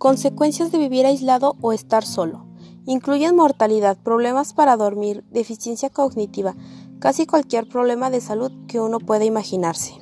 Consecuencias de vivir aislado o estar solo. Incluyen mortalidad, problemas para dormir, deficiencia cognitiva, casi cualquier problema de salud que uno pueda imaginarse.